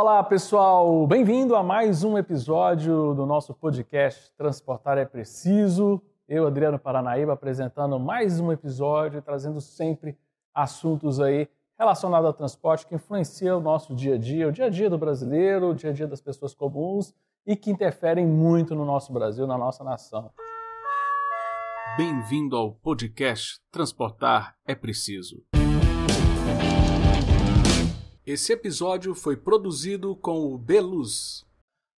Olá, pessoal! Bem-vindo a mais um episódio do nosso podcast Transportar é Preciso. Eu, Adriano Paranaíba, apresentando mais um episódio, trazendo sempre assuntos aí relacionados ao transporte que influenciam o nosso dia a dia, o dia a dia do brasileiro, o dia a dia das pessoas comuns e que interferem muito no nosso Brasil, na nossa nação. Bem-vindo ao podcast Transportar é Preciso. Esse episódio foi produzido com o Beluz.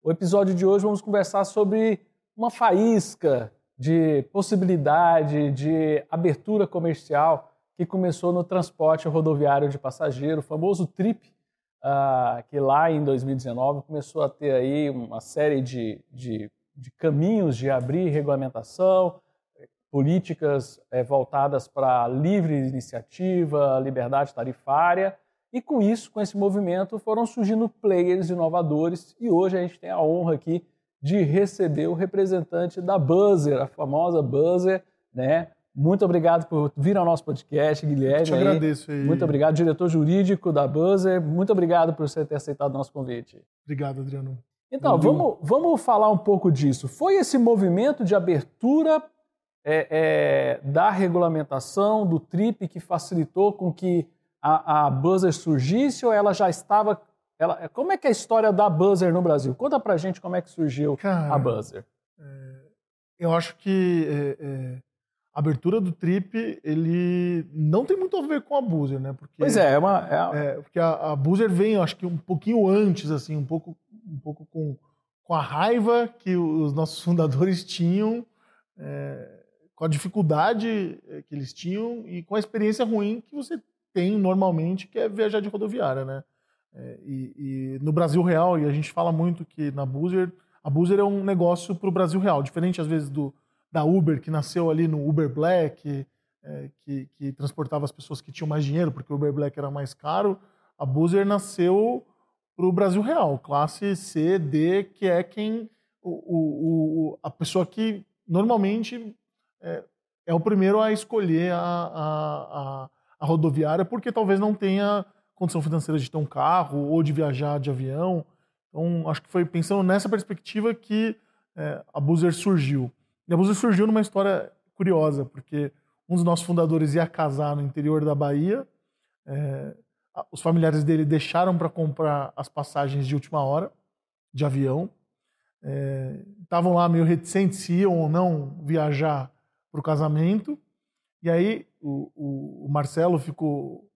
O episódio de hoje vamos conversar sobre uma faísca de possibilidade de abertura comercial que começou no transporte rodoviário de passageiro, o famoso TRIP, uh, que lá em 2019 começou a ter aí uma série de, de, de caminhos de abrir regulamentação, políticas é, voltadas para livre iniciativa, liberdade tarifária, e com isso, com esse movimento, foram surgindo players inovadores e hoje a gente tem a honra aqui de receber o representante da Buzzer, a famosa Buzzer, né? Muito obrigado por vir ao nosso podcast, Guilherme. Eu te agradeço aí. Muito obrigado, diretor jurídico da Buzzer. Muito obrigado por você ter aceitado o nosso convite. Obrigado, Adriano. Então, vamos, vamos falar um pouco disso. Foi esse movimento de abertura é, é, da regulamentação, do TRIP, que facilitou com que a, a Buzzer surgisse ou ela já estava. Ela, como é que é a história da Buzzer no Brasil? Conta pra gente como é que surgiu Cara, a Buzzer. É, eu acho que é, é, a abertura do Trip ele não tem muito a ver com a Buzzer, né? Porque, pois é, é uma. É, é... porque a, a Buzzer vem, eu acho que um pouquinho antes, assim, um pouco, um pouco com, com a raiva que os nossos fundadores tinham. É, com a dificuldade que eles tinham e com a experiência ruim que você tem normalmente, que é viajar de rodoviária, né? É, e, e, no Brasil real, e a gente fala muito que na Buzzer, a Buzzer é um negócio para o Brasil real, diferente às vezes do da Uber, que nasceu ali no Uber Black, é, que, que, transportava as pessoas que tinham mais dinheiro, porque o Uber Black era mais caro. A Buzzer nasceu para o Brasil real, classe C, D, que é quem o, o, o a pessoa que normalmente é, é, o primeiro a escolher a, a, a a rodoviária porque talvez não tenha condição financeira de ter um carro ou de viajar de avião. Então, acho que foi pensando nessa perspectiva que é, a Buzzer surgiu. E a Buzzer surgiu numa história curiosa, porque um dos nossos fundadores ia casar no interior da Bahia. É, os familiares dele deixaram para comprar as passagens de última hora de avião. Estavam é, lá meio reticentes se iam ou não viajar para o casamento. E aí o, o, o Marcelo ficou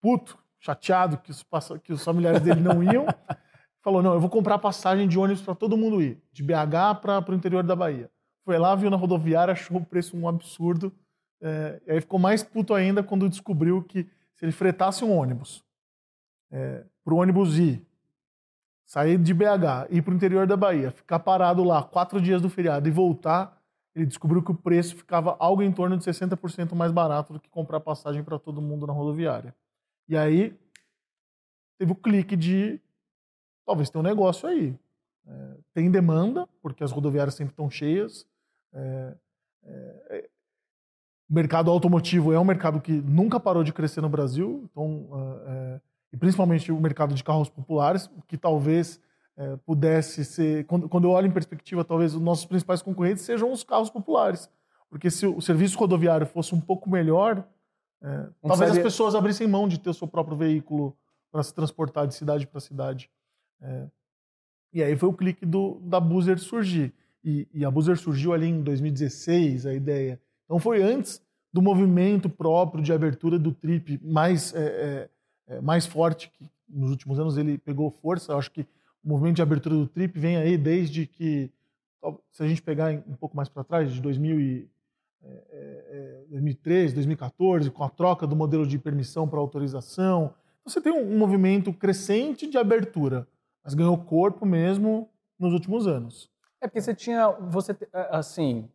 puto, chateado que os, que os familiares dele não iam. Falou: não, eu vou comprar passagem de ônibus para todo mundo ir, de BH para o interior da Bahia. Foi lá, viu na rodoviária, achou o preço um absurdo. É, e aí ficou mais puto ainda quando descobriu que se ele fretasse um ônibus é, para o ônibus ir, sair de BH, ir para o interior da Bahia, ficar parado lá quatro dias do feriado e voltar, ele descobriu que o preço ficava algo em torno de 60% mais barato do que comprar passagem para todo mundo na rodoviária. E aí teve o clique de talvez tenha um negócio aí. É, tem demanda, porque as rodoviárias sempre estão cheias. É, é, é, o mercado automotivo é um mercado que nunca parou de crescer no Brasil, então, é, é, e principalmente o mercado de carros populares, que talvez é, pudesse ser. Quando, quando eu olho em perspectiva, talvez os nossos principais concorrentes sejam os carros populares. Porque se o serviço rodoviário fosse um pouco melhor, é, talvez as pessoas abrissem mão de ter o seu próprio veículo para se transportar de cidade para cidade. É, e aí foi o clique do, da Buzzer surgir. E, e, a Buzzer surgiu ali em 2016, a ideia. Então foi antes do movimento próprio de abertura do Trip mais, é, é, é mais forte, que nos últimos anos ele pegou força. Eu acho que o movimento de abertura do TRIP vem aí desde que, se a gente pegar um pouco mais para trás, de 2000 e, é, é, 2013, 2014, com a troca do modelo de permissão para autorização. Você tem um, um movimento crescente de abertura, mas ganhou corpo mesmo nos últimos anos. É porque você tinha, você é, assim,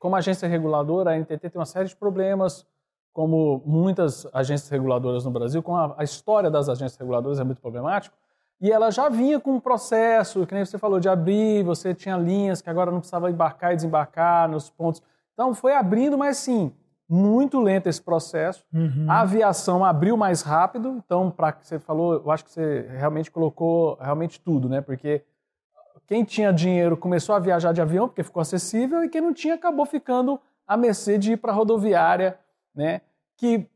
como agência reguladora, a NTT tem uma série de problemas, como muitas agências reguladoras no Brasil, com a, a história das agências reguladoras é muito problemático. E ela já vinha com um processo, que nem você falou, de abrir, você tinha linhas que agora não precisava embarcar e desembarcar nos pontos. Então foi abrindo, mas sim, muito lento esse processo. Uhum. A aviação abriu mais rápido, então, para que você falou, eu acho que você realmente colocou realmente tudo, né? Porque quem tinha dinheiro começou a viajar de avião porque ficou acessível e quem não tinha acabou ficando à mercê de ir para a rodoviária, né? Que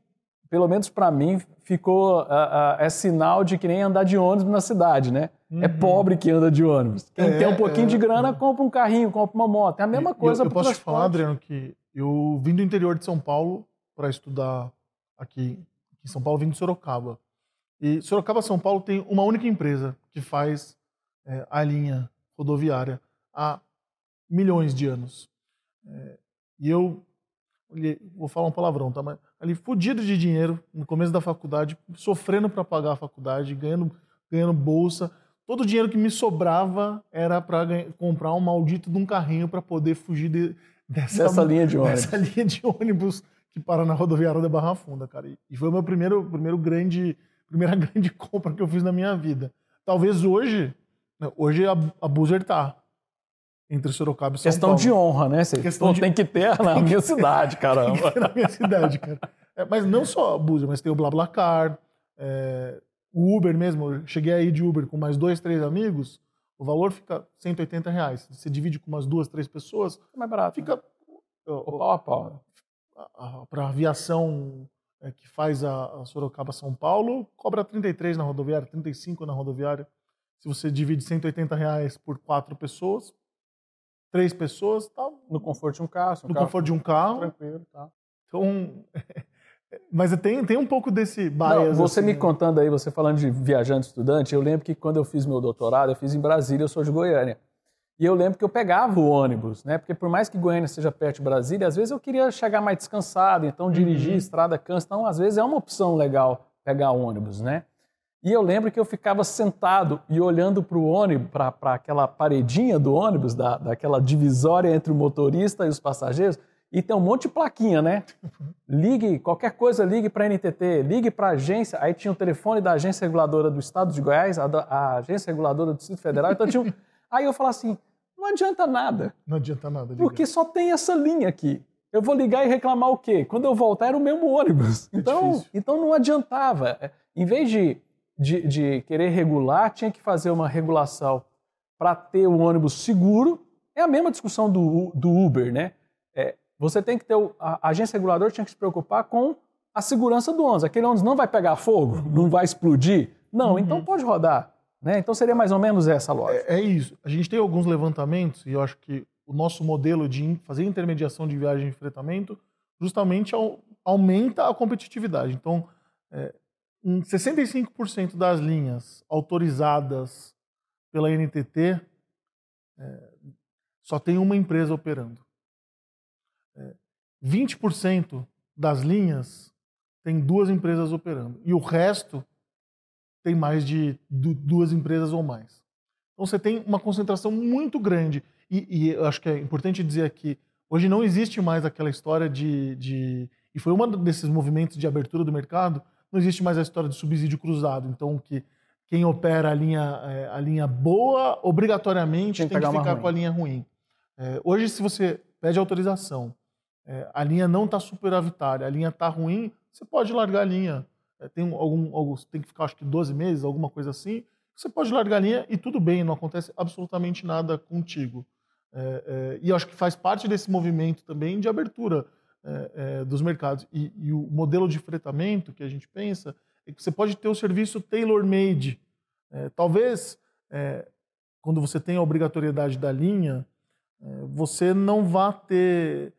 pelo menos para mim ficou uh, uh, é sinal de que nem andar de ônibus na cidade, né? É Uhum. pobre que anda de ônibus. Quem É, tem um pouquinho é, de grana é. compra um carrinho, compra uma moto. É a mesma E- coisa Eu, eu posso te falar. Adriano, que eu vim do interior de São Paulo para estudar aqui em São Paulo, vim de Sorocaba. E Sorocaba, São Paulo, tem uma única empresa que faz é, a linha rodoviária há milhões de anos. É, e eu, olhei- vou falar um palavrão, tá? Mas ali, fudido de dinheiro, no começo da faculdade, sofrendo para pagar a faculdade, ganhando, ganhando bolsa. Todo o dinheiro que me sobrava era para comprar um maldito de um carrinho para poder fugir de- dessa, Dessa linha de ônibus. dessa linha de ônibus que para na rodoviária da Barra Funda, cara. E- E foi o meu primeiro, primeiro grande, primeira grande compra que eu fiz na minha vida. Talvez hoje, né, hoje a, a Buzzer tá entre Sorocaba e São Questão Paulo. de honra, né? Você Questão de- tem que ter na minha cidade, caramba. na minha cidade, cara. É, mas não só a Buzzer, mas tem o BlaBlaCar, é, o Uber mesmo. Eu cheguei aí de Uber com mais dois, três amigos, o valor fica 180 reais. Você divide com umas duas, três pessoas, É mais barato. fica O pau a pau. né? para a aviação é, que faz a, a Sorocaba-São Paulo, cobra 33 na rodoviária, 35 na rodoviária. Se você divide 180 reais por quatro pessoas, três pessoas, tá No conforto de um carro. um no carro conforto de um carro. tranquilo. Tá. Então, mas tem, tem um pouco desse bias. Não, você assim, me né? contando aí, você falando de viajante estudante, eu lembro que quando eu fiz meu doutorado, eu fiz em Brasília, eu sou de Goiânia. E eu lembro que eu pegava o ônibus, né? Porque por mais que Goiânia seja perto de Brasília, às vezes eu queria chegar mais descansado, então dirigir Uhum. estrada cansa. Então, às vezes é uma opção legal pegar ônibus, né? E eu lembro que eu ficava sentado e olhando para o ônibus, para aquela paredinha do ônibus, da, daquela divisória entre o motorista e os passageiros, e tem um monte de plaquinha, né? Ligue, qualquer coisa, ligue para a NTT, ligue para a agência. Aí tinha o telefone da agência reguladora do Estado de Goiás, a, da- a agência reguladora do Distrito Federal. Então tinha um... Aí eu falava assim: não adianta nada, Não adianta nada. ligar. porque só tem essa linha aqui. Eu vou ligar e reclamar o quê? Quando eu voltar era o mesmo ônibus. Então, É então não adiantava. É, Em vez de, de, de querer regular, tinha que fazer uma regulação para ter o ônibus seguro. É a mesma discussão do, do Uber, né? É, você tem que ter. o- A agência reguladora tinha que se preocupar com a segurança do ônibus. Aquele ônibus não vai pegar fogo, não vai explodir. Não, então pode rodar. Né? Então seria mais ou menos essa lógica. É, é isso. A gente tem alguns levantamentos, e eu acho que o nosso modelo de fazer intermediação de viagem e fretamento justamente au- aumenta a competitividade. Então, é, em 65% das linhas autorizadas pela NTT, é, só tem uma empresa operando. É, 20% das linhas tem duas empresas operando. E o resto tem mais de du- duas empresas ou mais. Então você tem uma concentração muito grande. E, e eu acho que é importante dizer aqui, hoje não existe mais aquela história de, de. E foi um desses movimentos de abertura do mercado, não existe mais a história de subsídio cruzado. Então, que quem opera a linha, eh, a linha boa, obrigatoriamente Tem tem que ficar com a linha ruim. Eh, hoje, se você pede autorização, eh, a linha não está superavitária, a linha está ruim, você pode largar a linha. Eh, tem um- algum, algum, tem que ficar, acho que 12 meses, alguma coisa assim. Você pode largar a linha e tudo bem, não acontece absolutamente nada contigo. É, é, e acho que faz parte desse movimento também de abertura é, é, dos mercados. E, e o modelo de fretamento que a gente pensa é que você pode ter o serviço tailor-made. É, talvez, é, quando você tem a obrigatoriedade da linha, é, você não vá ter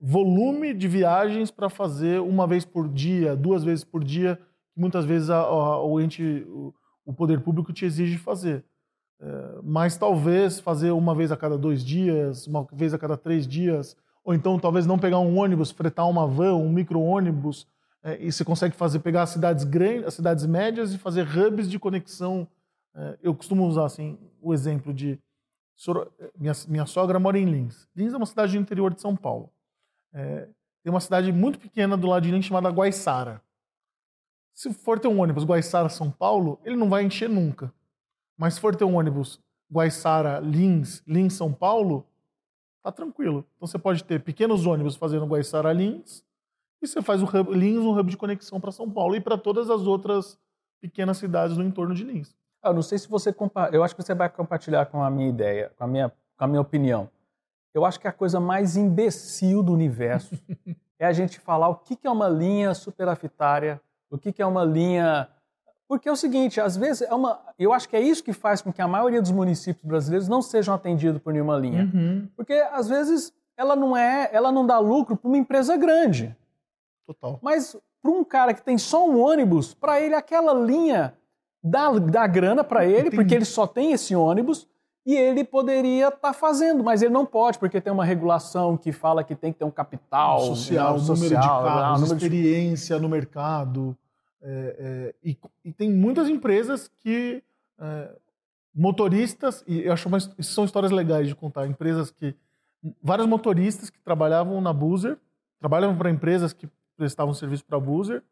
volume de viagens para fazer uma vez por dia, duas vezes por dia, que muitas vezes a- a- o ente, o, o poder público te exige fazer. É, mas talvez fazer uma vez a cada dois dias, uma vez a cada três dias, ou então talvez não pegar um ônibus, fretar uma van, um micro-ônibus, é, e você consegue fazer pegar as cidades grandes, as cidades médias e fazer hubs de conexão. É, eu costumo usar assim o exemplo de Soro- minha, minha sogra mora em Lins. Lins é uma cidade do interior de São Paulo. É, tem uma cidade muito pequena do lado de Lins chamada Guaiçara. Se for ter um ônibus Guaiçara-São Paulo, ele não vai encher nunca. Mas se for ter um ônibus Guaiçara, Lins, Lins, São Paulo, tá tranquilo. Então você pode ter pequenos ônibus fazendo Guaiçara, Lins, e você faz o hub, Lins um hub de conexão para São Paulo e para todas as outras pequenas cidades no entorno de Lins. Eu não sei se você compa... eu acho que você vai compartilhar com a minha ideia, com a minha, com a minha opinião. Eu acho que a coisa mais imbecil do universo é a gente falar o que é uma linha superafitária, o que é uma linha porque é o seguinte, às vezes é uma, eu acho que é isso que faz com que a maioria dos municípios brasileiros não sejam atendidos por nenhuma linha. Uhum. Porque às vezes ela não é, ela não dá lucro para uma empresa grande. Total. Mas para um cara que tem só um ônibus, para ele aquela linha dá, dá grana para ele, porque ele só tem esse ônibus, e ele poderia estar tá fazendo, mas ele não pode, porque tem uma regulação que fala que tem que ter um capital social, social número de carros, número experiência de... no mercado. É, é, e, e, tem muitas empresas que é, motoristas, e eu acho que são histórias legais de contar, empresas que vários motoristas que trabalhavam na Boozer, trabalhavam para empresas que prestavam serviço para a Boozer,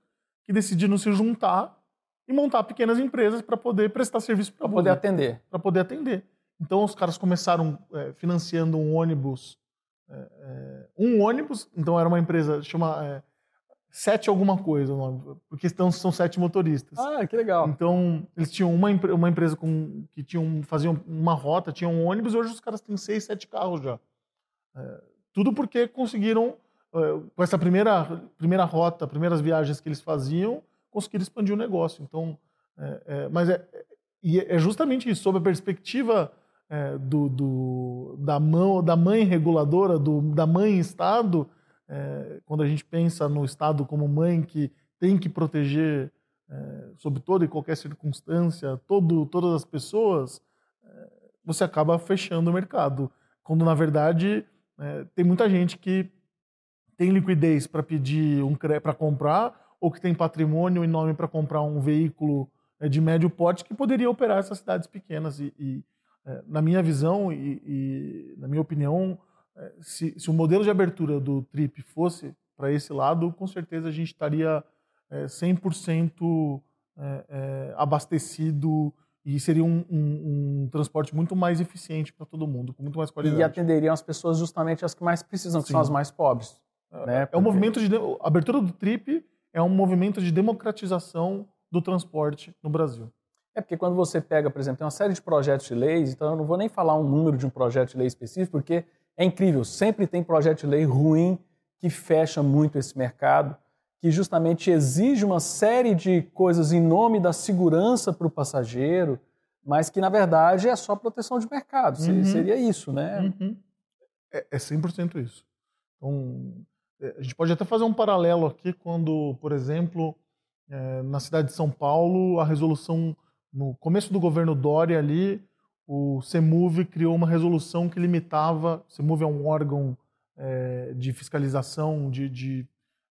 que decidiram se juntar e montar pequenas empresas para poder prestar serviço para poder atender. Para poder atender. Então os caras começaram é, financiando um ônibus, é, um ônibus. Então era uma empresa chama sete alguma coisa, porque estão, são sete motoristas. Ah, que legal. Então eles tinham uma, uma empresa com que tinham faziam uma rota, tinham um ônibus. E hoje os caras têm seis, sete carros já. É, tudo porque conseguiram é, com essa primeira primeira rota, primeiras viagens que eles faziam conseguir expandir o negócio. Então, é, é, mas é, é justamente isso, sob a perspectiva é, do, do, da, mão, da mãe reguladora, do, da mãe Estado, é, quando a gente pensa no Estado como mãe que tem que proteger, é, sob toda e qualquer circunstância, todo, todas as pessoas, você acaba fechando o mercado. Quando, na verdade, tem muita gente que tem liquidez para pedir um para comprar ou que tem patrimônio e nome para comprar um veículo é, de médio porte que poderia operar essas cidades pequenas. E, e é, na minha visão e, e, na minha opinião, é, se, se, o modelo de abertura do TRIP fosse para esse lado, com certeza a gente estaria 100% abastecido e seria um, um, um, transporte muito mais eficiente para todo mundo, com muito mais qualidade. E atenderiam as pessoas justamente as que mais precisam, que Sim. são as mais pobres. É, né? é um movimento de a abertura do TRIP é um movimento de democratização do transporte no Brasil. É porque quando você pega, por exemplo, tem uma série de projetos de leis, então eu não vou nem falar um número de um projeto de lei específico, porque é incrível, sempre tem projeto de lei ruim que fecha muito esse mercado, que justamente exige uma série de coisas em nome da segurança para o passageiro, mas que na verdade é só proteção de mercado. Uhum. Seria isso, né? Uhum. É, é 100% isso. Então, é, a gente pode até fazer um paralelo aqui quando, por exemplo, é, na cidade de São Paulo, a resolução, no começo do governo Dória ali, o CEMUV criou uma resolução que limitava, o CEMUV é um órgão é, de fiscalização, de, de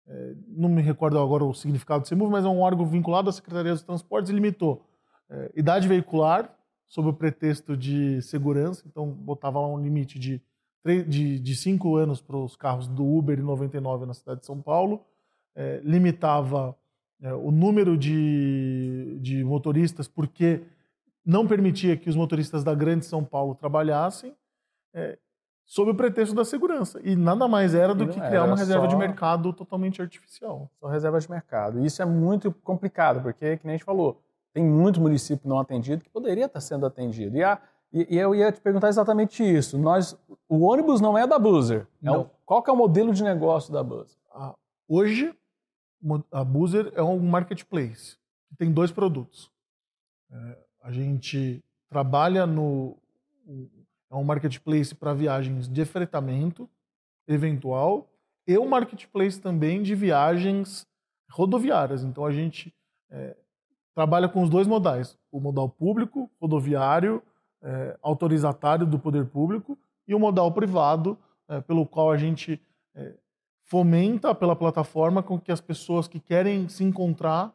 é, não me recordo agora o significado do CEMUV, mas é um órgão vinculado à Secretaria dos Transportes e limitou é, idade veicular, sob o pretexto de segurança, então botava lá um limite de de, de cinco anos para os carros do Uber e 99 na cidade de São Paulo, é, limitava é, o número de, de motoristas porque não permitia que os motoristas da Grande São Paulo trabalhassem, é, sob o pretexto da segurança. E nada mais era do que criar uma reserva só... de mercado totalmente artificial. Só reserva de mercado. E isso é muito complicado, porque, que nem a gente falou, tem muito município não atendido que poderia estar sendo atendido. E a, e, e, eu ia te perguntar exatamente isso. Nós, o ônibus não é da Buzzer. É qual que é o modelo de negócio da Buzzer? Ah, hoje, a Buzzer é um marketplace tem dois produtos. É, a gente trabalha no é um marketplace para viagens de fretamento eventual e um marketplace também de viagens rodoviárias. Então a gente é, trabalha com os dois modais: o modal público, rodoviário é, autorizatário do poder público e o modal privado, é, pelo qual a gente é, fomenta pela plataforma com que as pessoas que querem se encontrar,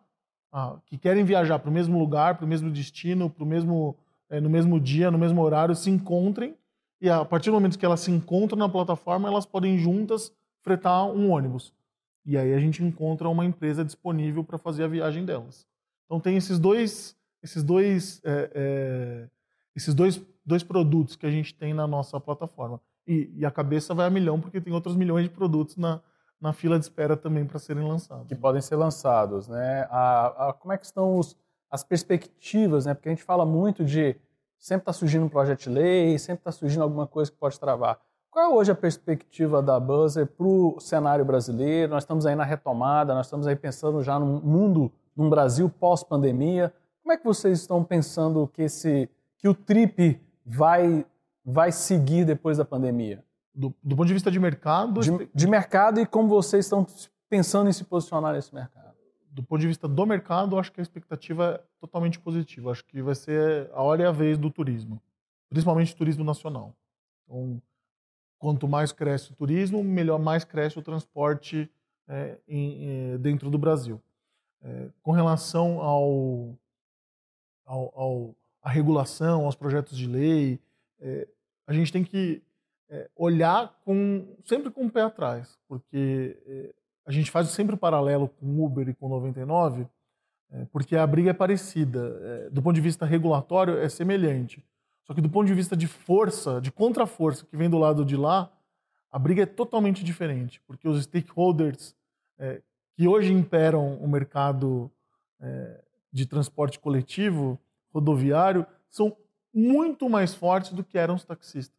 ah, que querem viajar para o mesmo lugar, para o mesmo destino, para o mesmo, é, no mesmo dia, no mesmo horário, se encontrem e a partir do momento que elas se encontram na plataforma, elas podem juntas fretar um ônibus. E aí a gente encontra uma empresa disponível para fazer a viagem delas. Então tem esses dois, esses dois é, é, esses dois, dois produtos que a gente tem na nossa plataforma. E, e, a cabeça vai a milhão, porque tem outros milhões de produtos na, na fila de espera também para serem lançados. Que podem ser lançados, né? A, a, como é que estão os, as perspectivas, né? Porque a gente fala muito de sempre está surgindo um projeto de lei, sempre está surgindo alguma coisa que pode travar. Qual é hoje a perspectiva da Buzzer para o cenário brasileiro? Nós estamos aí na retomada, nós estamos aí pensando já num mundo, num Brasil pós-pandemia. Como é que vocês estão pensando que, esse, que o TRIP vai, vai seguir depois da pandemia? Do, do ponto de vista de mercado? De, de mercado e como vocês estão pensando em se posicionar nesse mercado? do ponto de vista do mercado, acho que a expectativa é totalmente positiva. Acho que vai ser a hora e a vez do turismo, principalmente turismo nacional. Então, quanto mais cresce o turismo, melhor mais cresce o transporte é, em, é, dentro do Brasil. É, com relação ao, ao, ao, à regulação, aos projetos de lei, é, a gente tem que é, olhar com, sempre com o pé atrás, porque é, a gente faz sempre o paralelo com Uber e com 99, é, porque a briga é parecida. É, do ponto de vista regulatório, é semelhante. Só que do ponto de vista de força, de contraforça que vem do lado de lá, a briga é totalmente diferente, porque os stakeholders é, que hoje imperam o mercado é, de transporte coletivo, rodoviário, são muito mais fortes do que eram os taxistas.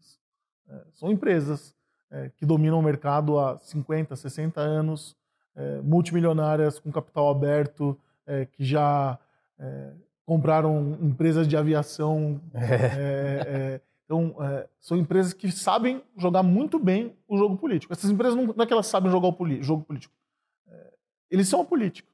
É, são empresas é, que dominam o mercado há 50, 60 anos, é, multimilionárias com capital aberto, que já compraram empresas de aviação. É. É, é, então, são empresas que sabem jogar muito bem o jogo político. Essas empresas não, não é que elas sabem jogar o jogo político. eles são a política.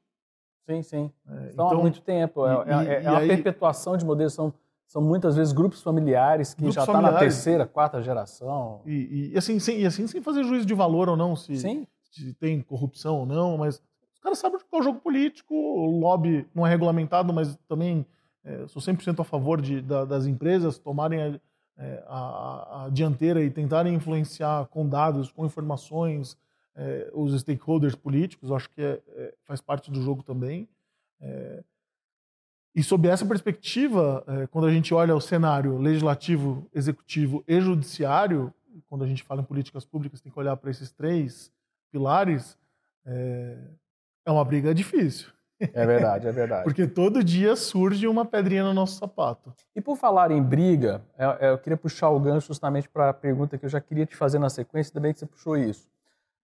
Sim, sim. Estão então, há muito tempo. É, e, é, é uma aí, perpetuação de modelos. São, são muitas vezes grupos familiares que grupos já estão tá na terceira, quarta geração. E, e, assim, sem, e assim, sem fazer juízo de valor ou não, se, sim se tem corrupção ou não, mas os caras sabem qual é o jogo político, o lobby não é regulamentado, mas também é, sou 100% a favor de, da, das empresas tomarem a, é, a, a, dianteira e tentarem influenciar com dados, com informações, é, os stakeholders políticos, acho que é, é, faz parte do jogo também. E sob essa perspectiva, é, quando a gente olha o cenário legislativo, executivo e judiciário, quando a gente fala em políticas públicas, tem que olhar para esses três pilares, é, é uma briga difícil. É verdade, é verdade. Porque todo dia surge uma pedrinha no nosso sapato. E por falar em briga, é, eu queria puxar o gancho justamente para a pergunta que eu já queria te fazer na sequência, bem que você puxou isso.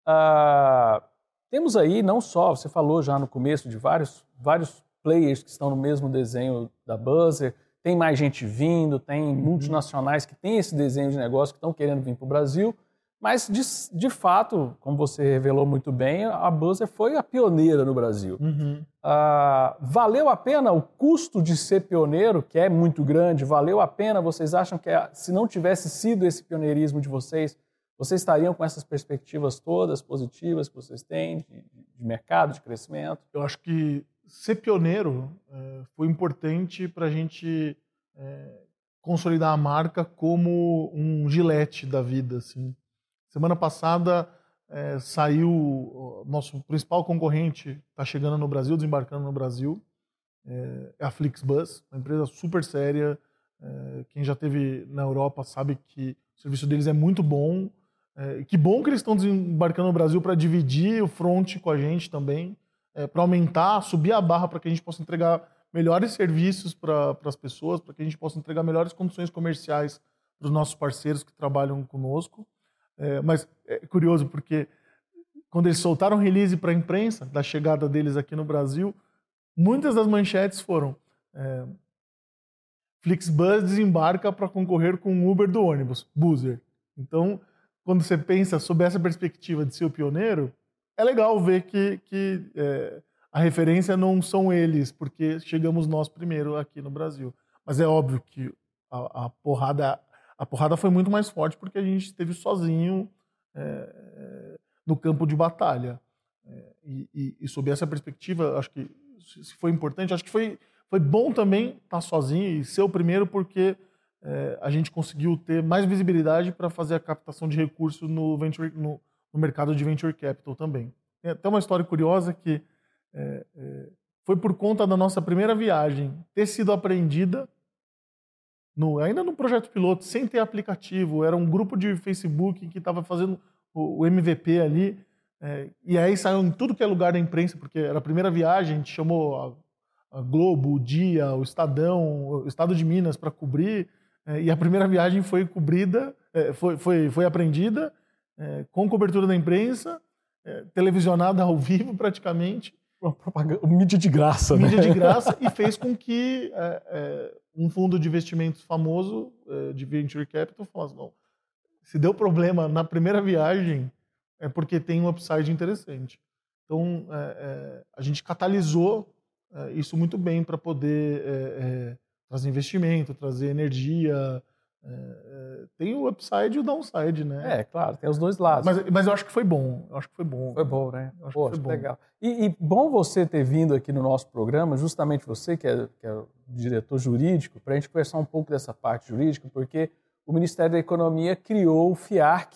Ah, temos aí, não só, você falou já no começo de vários, vários players que estão no mesmo desenho da Buzzer, tem mais gente vindo, tem uhum. multinacionais que têm esse desenho de negócio que estão querendo vir para o Brasil. Mas, de, de fato, como você revelou muito bem, a Buzzer foi a pioneira no Brasil. Uhum. Ah, valeu a pena o custo de ser pioneiro, que é muito grande? Valeu a pena? Vocês acham que se não tivesse sido esse pioneirismo de vocês, vocês estariam com essas perspectivas todas positivas que vocês têm de, de mercado, de crescimento? Eu acho que ser pioneiro é, foi importante para a gente é, consolidar a marca como um gilete da vida, assim. Semana passada é, saiu nosso principal concorrente está chegando no Brasil, desembarcando no Brasil, é, a Flixbus, uma empresa super séria. Quem já teve na Europa sabe que o serviço deles é muito bom. Que bom que eles estão desembarcando no Brasil para dividir o front com a gente também, é, para aumentar, subir a barra para que a gente possa entregar melhores serviços para as pessoas, para que a gente possa entregar melhores condições comerciais para os nossos parceiros que trabalham conosco. É, mas é curioso porque quando eles soltaram o release para a imprensa da chegada deles aqui no Brasil, muitas das manchetes foram é, Flixbus desembarca para concorrer com o Uber do ônibus, Buzzer. Então, quando você pensa sob essa perspectiva de ser o pioneiro, é legal ver que, que é, a referência não são eles, porque chegamos nós primeiro aqui no Brasil. Mas é óbvio que a, a porrada a porrada foi muito mais forte porque a gente esteve sozinho é, no campo de batalha. É, e, e, sob essa perspectiva, acho que foi importante, acho que foi, foi bom também estar sozinho e ser o primeiro porque é, a gente conseguiu ter mais visibilidade para fazer a captação de recursos no, venture, no, no, mercado de venture capital também. Tem até uma história curiosa que é, é, foi por conta da nossa primeira viagem ter sido apreendida no, ainda no projeto piloto, sem ter aplicativo, era um grupo de Facebook que estava fazendo o, o, MVP ali. É, e aí saiu em tudo que é lugar da imprensa, porque era a primeira viagem, a gente chamou a, a Globo, o Dia, o Estadão, o Estado de Minas para cobrir. É, e a primeira viagem foi cobrida, é, foi, foi, foi aprendida é, com cobertura da imprensa, é, televisionada ao vivo praticamente. Uma propaganda, mídia de graça, mídia né? de graça e fez com que um fundo de investimentos famoso de venture capital falasse, não, se deu problema na primeira viagem é porque tem um upside interessante. Então, é, é, a gente catalisou é, isso muito bem para poder é, é, trazer investimento, trazer energia. É, tem o upside e o downside, né? É, claro, tem os dois lados. Mas, mas eu acho que foi bom. Eu acho que foi bom. Foi bom, né? Eu acho Poxa, que foi bom. legal. E, e, bom você ter vindo aqui no nosso programa, justamente você, que é, que é o diretor jurídico, para a gente conversar um pouco dessa parte jurídica, porque o Ministério da Economia criou o FIARC,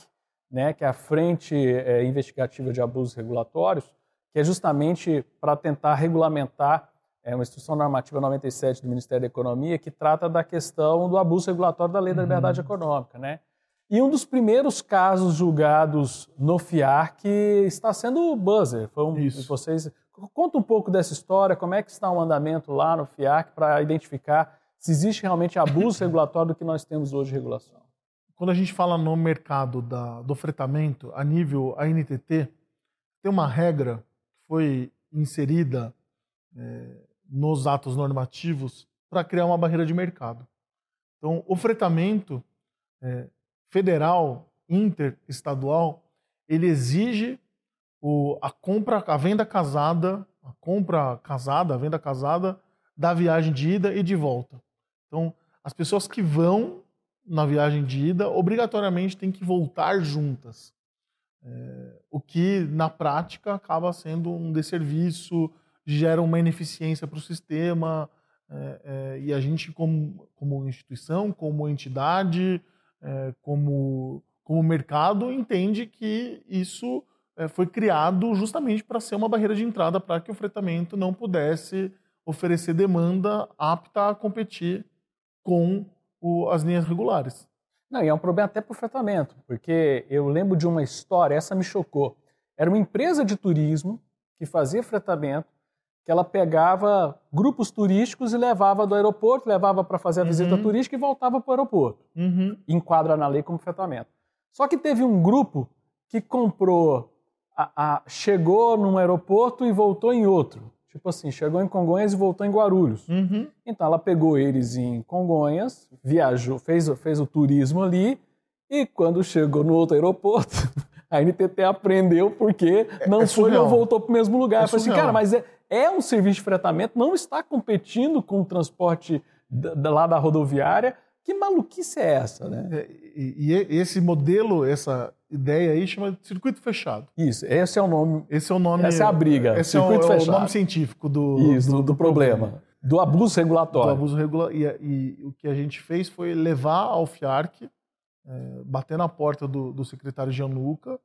né, que é a Frente é, Investigativa de Abusos Regulatórios, que é justamente para tentar regulamentar é uma instrução normativa 97 do Ministério da Economia que trata da questão do abuso regulatório da Lei da Liberdade uhum. Econômica, né? E um dos primeiros casos julgados no FIARC está sendo o Buzzer. Foi um, Isso. Vocês conta um pouco dessa história, como é que está o andamento lá no FIARC para identificar se existe realmente abuso regulatório do que nós temos hoje de regulação. Quando a gente fala no mercado da, do fretamento, a nível ANTT, tem uma regra que foi inserida é, nos atos normativos para criar uma barreira de mercado. Então, o fretamento é, federal, interestadual, ele exige o, a compra, a venda casada, a compra casada, a venda casada da viagem de ida e de volta. Então, as pessoas que vão na viagem de ida obrigatoriamente têm que voltar juntas. É, o que, na prática, acaba sendo um desserviço, gera uma ineficiência para o sistema. É, é, e a gente, como, como instituição, como entidade, é, como, como mercado, entende que isso é, foi criado justamente para ser uma barreira de entrada para que o fretamento não pudesse oferecer demanda apta a competir com o, as linhas regulares. Não, e é um problema até para o fretamento, porque eu lembro de uma história, essa me chocou. Era uma empresa de turismo que fazia fretamento, que ela pegava grupos turísticos e levava do aeroporto, levava para fazer a visita Uhum. turística e voltava para o aeroporto. Uhum. Enquadra na lei como fretamento. Só que teve um grupo que comprou, a- a- chegou num aeroporto e voltou em outro. Tipo assim, chegou em Congonhas e voltou em Guarulhos. Uhum. Então ela pegou eles em Congonhas, viajou, fez, fez o turismo ali e quando chegou no outro aeroporto, a NTT aprendeu porque não é foi surreal. ou voltou para o mesmo lugar. É Eu falei assim, cara, mas é, é um serviço de fretamento, não está competindo com o transporte da- da- lá da rodoviária. Que maluquice é essa, né? É, E, e esse modelo, essa ideia aí chama de circuito fechado. Isso, esse é o nome, Esse é o nome. Essa é a briga, Esse é o, circuito é o fechado. nome científico do, isso, do, do problema, do abuso do regulatório. abuso regular. E, e o que a gente fez foi levar ao FIARC, é, bater na porta do, do secretário Gianluca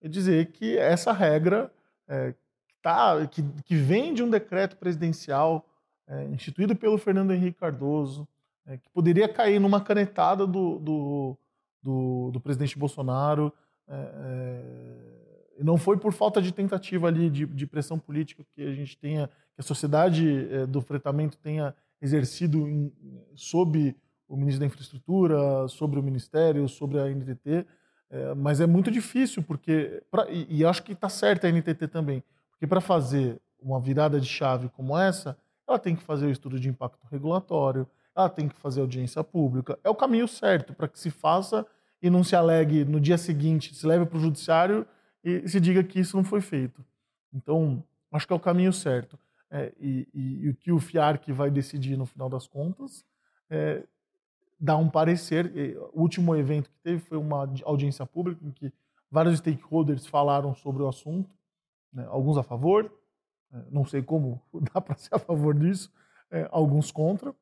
e dizer que essa regra é, tá, que, que vem de um decreto presidencial é, instituído pelo Fernando Henrique Cardoso, é, que poderia cair numa canetada do, do, do, do presidente Bolsonaro. é, é, não foi por falta de tentativa ali de, de pressão política que a gente tenha, que a sociedade é, do fretamento tenha exercido em, sob o ministro da Infraestrutura, sobre o Ministério, sobre a NTT, é, mas é muito difícil, porque. Pra, e, e acho que está certa a NTT também, porque para fazer uma virada de chave como essa, ela tem que fazer o estudo de impacto regulatório, ela tem que fazer audiência pública. É o caminho certo para que se faça e não se alegue no dia seguinte, se leve para o judiciário e se diga que isso não foi feito. Então, acho que é o caminho certo. É, e, e- e o que o FIARC vai decidir no final das contas é dar um parecer. O último evento que teve foi uma audi- audiência pública em que vários stakeholders falaram sobre o assunto, né, alguns a favor, é, não sei como dá para ser a favor disso, é, alguns contra.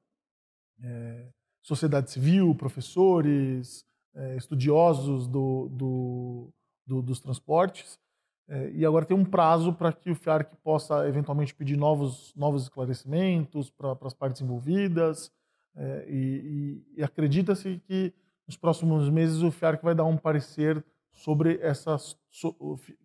É, sociedade civil, professores, é, estudiosos do, do- do- dos transportes. É, e agora tem um prazo para que o FIARC possa eventualmente pedir novos, novos esclarecimentos para as partes envolvidas. É, e e- e acredita-se que nos próximos meses o FIARC vai dar um parecer sobre essa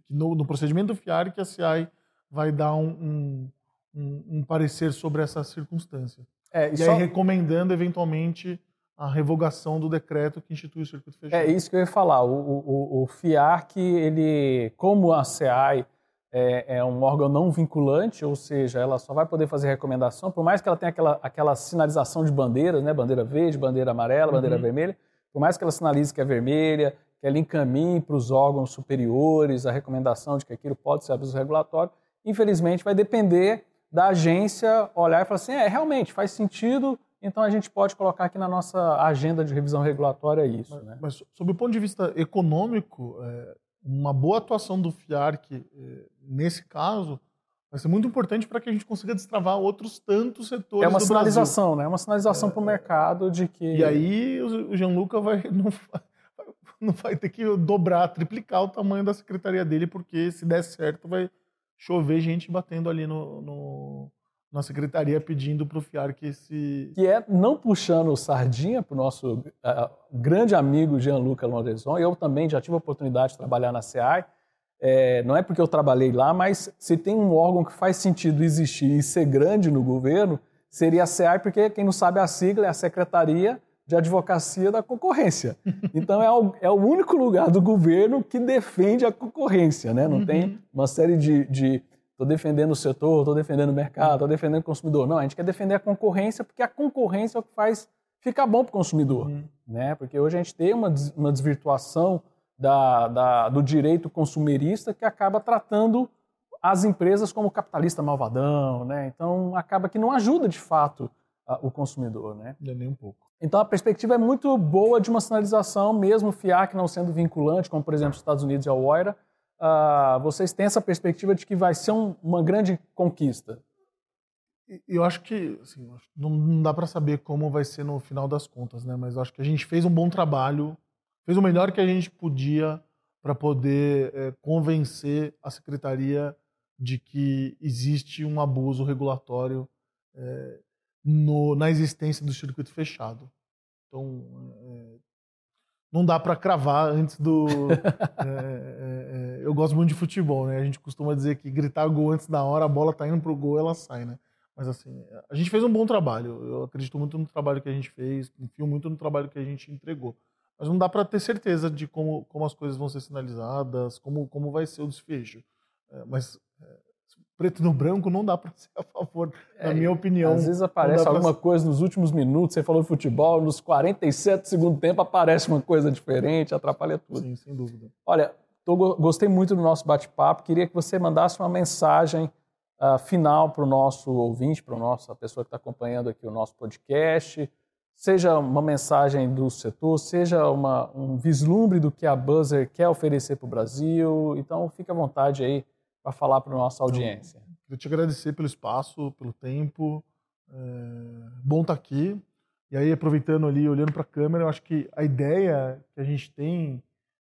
no, no procedimento do FIAR que a CI vai dar um, um, um, um parecer sobre essa circunstância. É, e, e só... aí recomendando eventualmente a revogação do decreto que institui o circuito fechado. É isso que eu ia falar. O, o, o FIARC, ele, como a CEAI é, é, um órgão não vinculante, ou seja, ela só vai poder fazer recomendação, por mais que ela tenha aquela, aquela sinalização de bandeiras, né? bandeira verde, bandeira amarela, bandeira uhum. vermelha, por mais que ela sinalize que é vermelha, que ela encaminhe para os órgãos superiores a recomendação de que aquilo pode ser abuso regulatório, infelizmente vai depender da agência olhar e falar assim, é, realmente faz sentido então a gente pode colocar aqui na nossa agenda de revisão regulatória isso. Mas, né? mas sob o ponto de vista econômico, é, uma boa atuação do FIARC é, nesse caso vai ser muito importante para que a gente consiga destravar outros tantos setores. É uma sinalização, né? É uma sinalização é, para o mercado de que. E aí o Gianluca vai não, não vai ter que dobrar, triplicar o tamanho da secretaria dele, porque se der certo vai chover gente batendo ali no, no na secretaria pedindo para o FIAR que esse. Que é não puxando sardinha para o nosso uh, grande amigo Jean-Luc Londreson. Eu também já tive a oportunidade de trabalhar na CEAI. É, não é porque eu trabalhei lá, mas se tem um órgão que faz sentido existir e ser grande no governo, seria a CEAI, porque quem não sabe a sigla é a Secretaria de Advocacia da Concorrência. Então é o, é o único lugar do governo que defende a concorrência, né? Não uhum. tem uma série de, de estou defendendo o setor, estou defendendo o mercado, estou defendendo o consumidor. Não, a gente quer defender a concorrência porque a concorrência é o que faz ficar bom para o consumidor. Uhum. Né? Porque hoje a gente tem uma, uma desvirtuação da, da, do direito consumerista que acaba tratando as empresas como capitalista malvadão. Né? Então acaba que não ajuda de fato a, o consumidor. Né? Nem um pouco. Então a perspectiva é muito boa de uma sinalização, mesmo o FIAC não sendo vinculante, como por exemplo os Estados Unidos e a OIRA, uh, vocês têm essa perspectiva de que vai ser um, uma grande conquista? Eu acho que assim, não dá para saber como vai ser no final das contas, né? Mas acho que a gente fez um bom trabalho, fez o melhor que a gente podia para poder é, convencer a secretaria de que existe um abuso regulatório é, no, na existência do circuito fechado. Então, é, não dá para cravar antes do. É, é, é, eu gosto muito de futebol, né? A gente costuma dizer que gritar gol antes da hora, a bola tá indo pro gol, ela sai, né? Mas assim, a gente fez um bom trabalho. Eu acredito muito no trabalho que a gente fez, confio muito no trabalho que a gente entregou. Mas não dá para ter certeza de como, como as coisas vão ser sinalizadas, como, como vai ser o desfecho. É, mas preto no branco não dá para ser a favor, é, na minha opinião. Às vezes aparece alguma pra... coisa nos últimos minutos, você falou de futebol, nos 47 do segundo tempo aparece uma coisa diferente, atrapalha tudo. Sim, sem dúvida. Olha, tô, gostei muito do nosso bate-papo, queria que você mandasse uma mensagem uh, final para o nosso ouvinte, para a nossa pessoa que está acompanhando aqui o nosso podcast, seja uma mensagem do setor, seja uma, um vislumbre do que a Buzzer quer oferecer para o Brasil, então fique à vontade aí para falar para a nossa audiência. Eu queria te agradecer pelo espaço, pelo tempo. É bom estar tá aqui. E aí, aproveitando ali, olhando para a câmera, eu acho que a ideia que a gente tem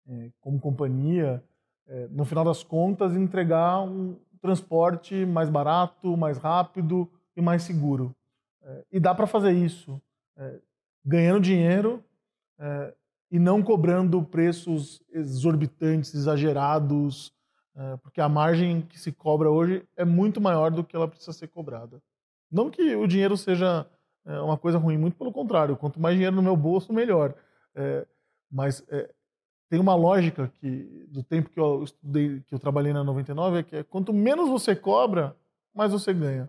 é, como companhia, é, no final das contas, entregar um transporte mais barato, mais rápido e mais seguro. É, e dá para fazer isso é, ganhando dinheiro é, e não cobrando preços exorbitantes, exagerados, porque a margem que se cobra hoje é muito maior do que ela precisa ser cobrada. Não que o dinheiro seja é, uma coisa ruim, muito pelo contrário. Quanto mais dinheiro no meu bolso, melhor. É, mas é, tem uma lógica que do tempo que eu estudei, que eu trabalhei na 99, é que é, quanto menos você cobra, mais você ganha.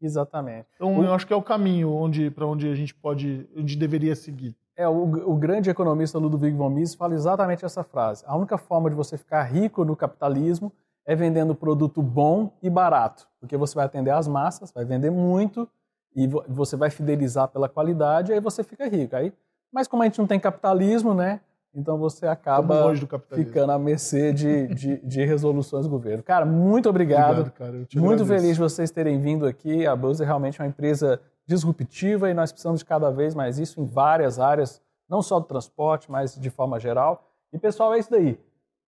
Exatamente. Então, o... eu acho que é o caminho onde para onde a gente pode, onde deveria seguir. É, o, o, grande economista Ludwig von Mises fala exatamente essa frase. A única forma de você ficar rico no capitalismo é vendendo produto bom e barato, porque você vai atender as massas, vai vender muito e você vai fidelizar pela qualidade, aí você fica rico. Aí, mas como a gente não tem capitalismo, né? Então você acaba ficando à mercê de, de, de, resoluções do governo. Cara, muito obrigado. obrigado cara. muito agradeço. feliz de vocês terem vindo aqui. A Buzz é realmente uma empresa disruptiva e nós precisamos de cada vez mais isso em várias áreas, não só do transporte, mas de forma geral. E pessoal, é isso daí.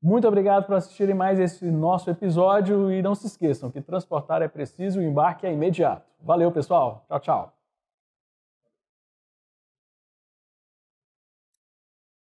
Muito obrigado por assistirem mais esse nosso episódio e não se esqueçam que transportar é preciso e o embarque é imediato. Valeu, pessoal. Tchau, tchau.